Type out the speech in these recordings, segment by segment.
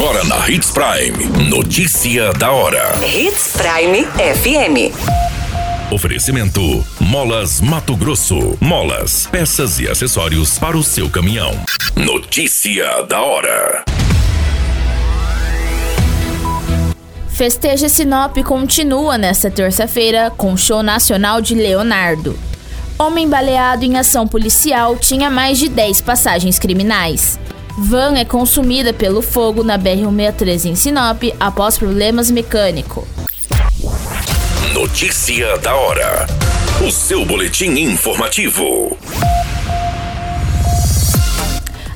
Agora na Hits Prime. Notícia da hora. Hits Prime FM. Oferecimento: Molas Mato Grosso. Molas, peças e acessórios para o seu caminhão. Notícia da hora. Festeja Sinop continua nesta terça-feira com show nacional de Leonardo. Homem baleado em ação policial tinha mais de 10 passagens criminais. Van é consumida pelo fogo na BR-163 em Sinop após problemas mecânicos. Notícia da hora. O seu boletim informativo.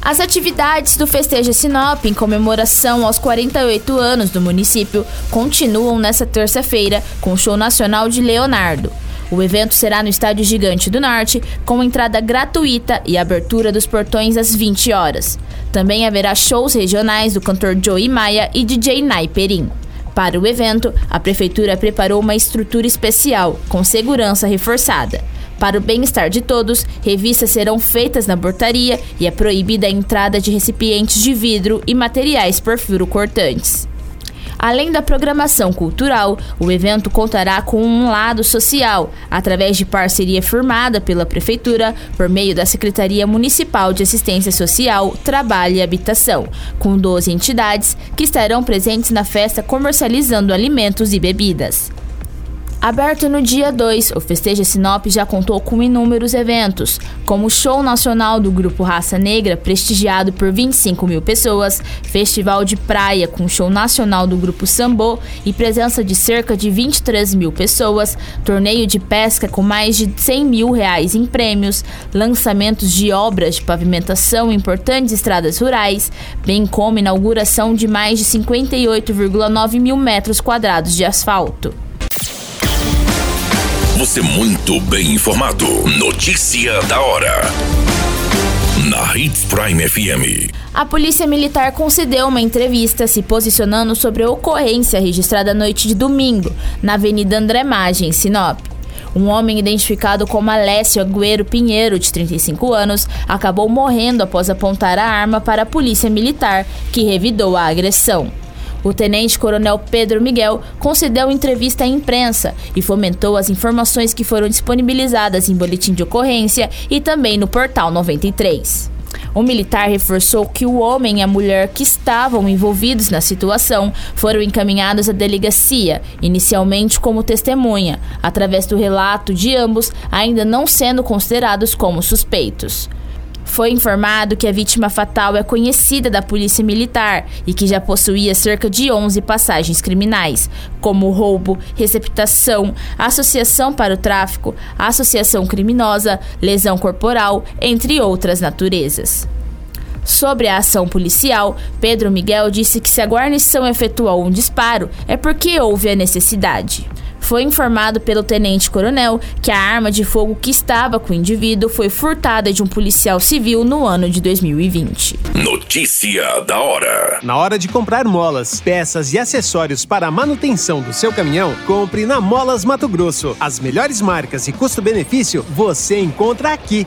As atividades do Festeja Sinop em comemoração aos 48 anos do município continuam nesta terça-feira com o show nacional de Leonardo. O evento será no Estádio Gigante do Norte, com entrada gratuita e abertura dos portões às 20 horas. Também haverá shows regionais do cantor Joey Maia e DJ Nai Perim. Para o evento, a prefeitura preparou uma estrutura especial, com segurança reforçada. Para o bem-estar de todos, revistas serão feitas na portaria e é proibida a entrada de recipientes de vidro e materiais por furo cortantes. Além da programação cultural, o evento contará com um lado social, através de parceria firmada pela Prefeitura por meio da Secretaria Municipal de Assistência Social, Trabalho e Habitação, com 12 entidades que estarão presentes na festa comercializando alimentos e bebidas. Aberto no dia 2, o Festeja Sinop já contou com inúmeros eventos, como o Show Nacional do Grupo Raça Negra, prestigiado por 25 mil pessoas, Festival de Praia com Show Nacional do Grupo Sambô e presença de cerca de 23 mil pessoas, torneio de pesca com mais de 100 mil reais em prêmios, lançamentos de obras de pavimentação em importantes estradas rurais, bem como inauguração de mais de 58,9 mil metros quadrados de asfalto. Você muito bem informado. Notícia da hora. Na Hits Prime FM. A Polícia Militar concedeu uma entrevista se posicionando sobre a ocorrência registrada à noite de domingo, na Avenida André Maggi, em Sinop. Um homem identificado como Alessio Agüero Pinheiro, de 35 anos, acabou morrendo após apontar a arma para a Polícia Militar, que revidou a agressão. O tenente-coronel Pedro Miguel concedeu entrevista à imprensa e fomentou as informações que foram disponibilizadas em boletim de ocorrência e também no portal 93. O militar reforçou que o homem e a mulher que estavam envolvidos na situação foram encaminhados à delegacia, inicialmente como testemunha, através do relato de ambos ainda não sendo considerados como suspeitos. Foi informado que a vítima fatal é conhecida da Polícia Militar e que já possuía cerca de 11 passagens criminais, como roubo, receptação, associação para o tráfico, associação criminosa, lesão corporal, entre outras naturezas. Sobre a ação policial, Pedro Miguel disse que se a guarnição efetuou um disparo é porque houve a necessidade foi informado pelo tenente-coronel que a arma de fogo que estava com o indivíduo foi furtada de um policial civil no ano de 2020. Notícia da hora. Na hora de comprar molas, peças e acessórios para a manutenção do seu caminhão, compre na Molas Mato Grosso. As melhores marcas e custo-benefício você encontra aqui.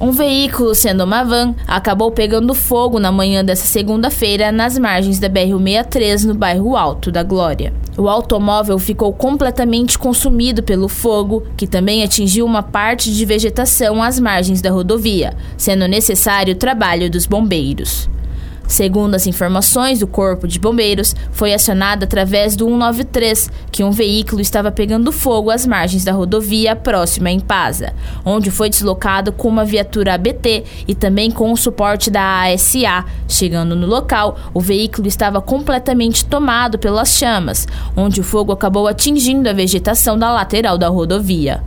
Um veículo, sendo uma van, acabou pegando fogo na manhã dessa segunda-feira nas margens da BR-163, no bairro Alto da Glória. O automóvel ficou completamente consumido pelo fogo, que também atingiu uma parte de vegetação às margens da rodovia, sendo necessário o trabalho dos bombeiros. Segundo as informações do Corpo de Bombeiros, foi acionado através do 193 que um veículo estava pegando fogo às margens da rodovia próxima a Impasa, onde foi deslocado com uma viatura ABT e também com o suporte da ASA. Chegando no local, o veículo estava completamente tomado pelas chamas, onde o fogo acabou atingindo a vegetação da lateral da rodovia.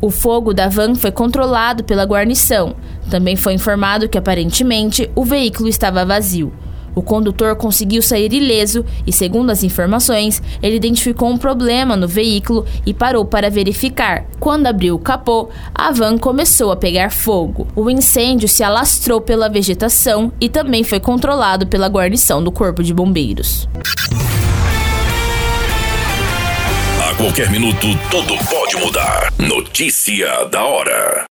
O fogo da van foi controlado pela guarnição. Também foi informado que aparentemente o veículo estava vazio. O condutor conseguiu sair ileso e, segundo as informações, ele identificou um problema no veículo e parou para verificar. Quando abriu o capô, a van começou a pegar fogo. O incêndio se alastrou pela vegetação e também foi controlado pela guarnição do Corpo de Bombeiros qualquer minuto, tudo pode mudar. Notícia da hora.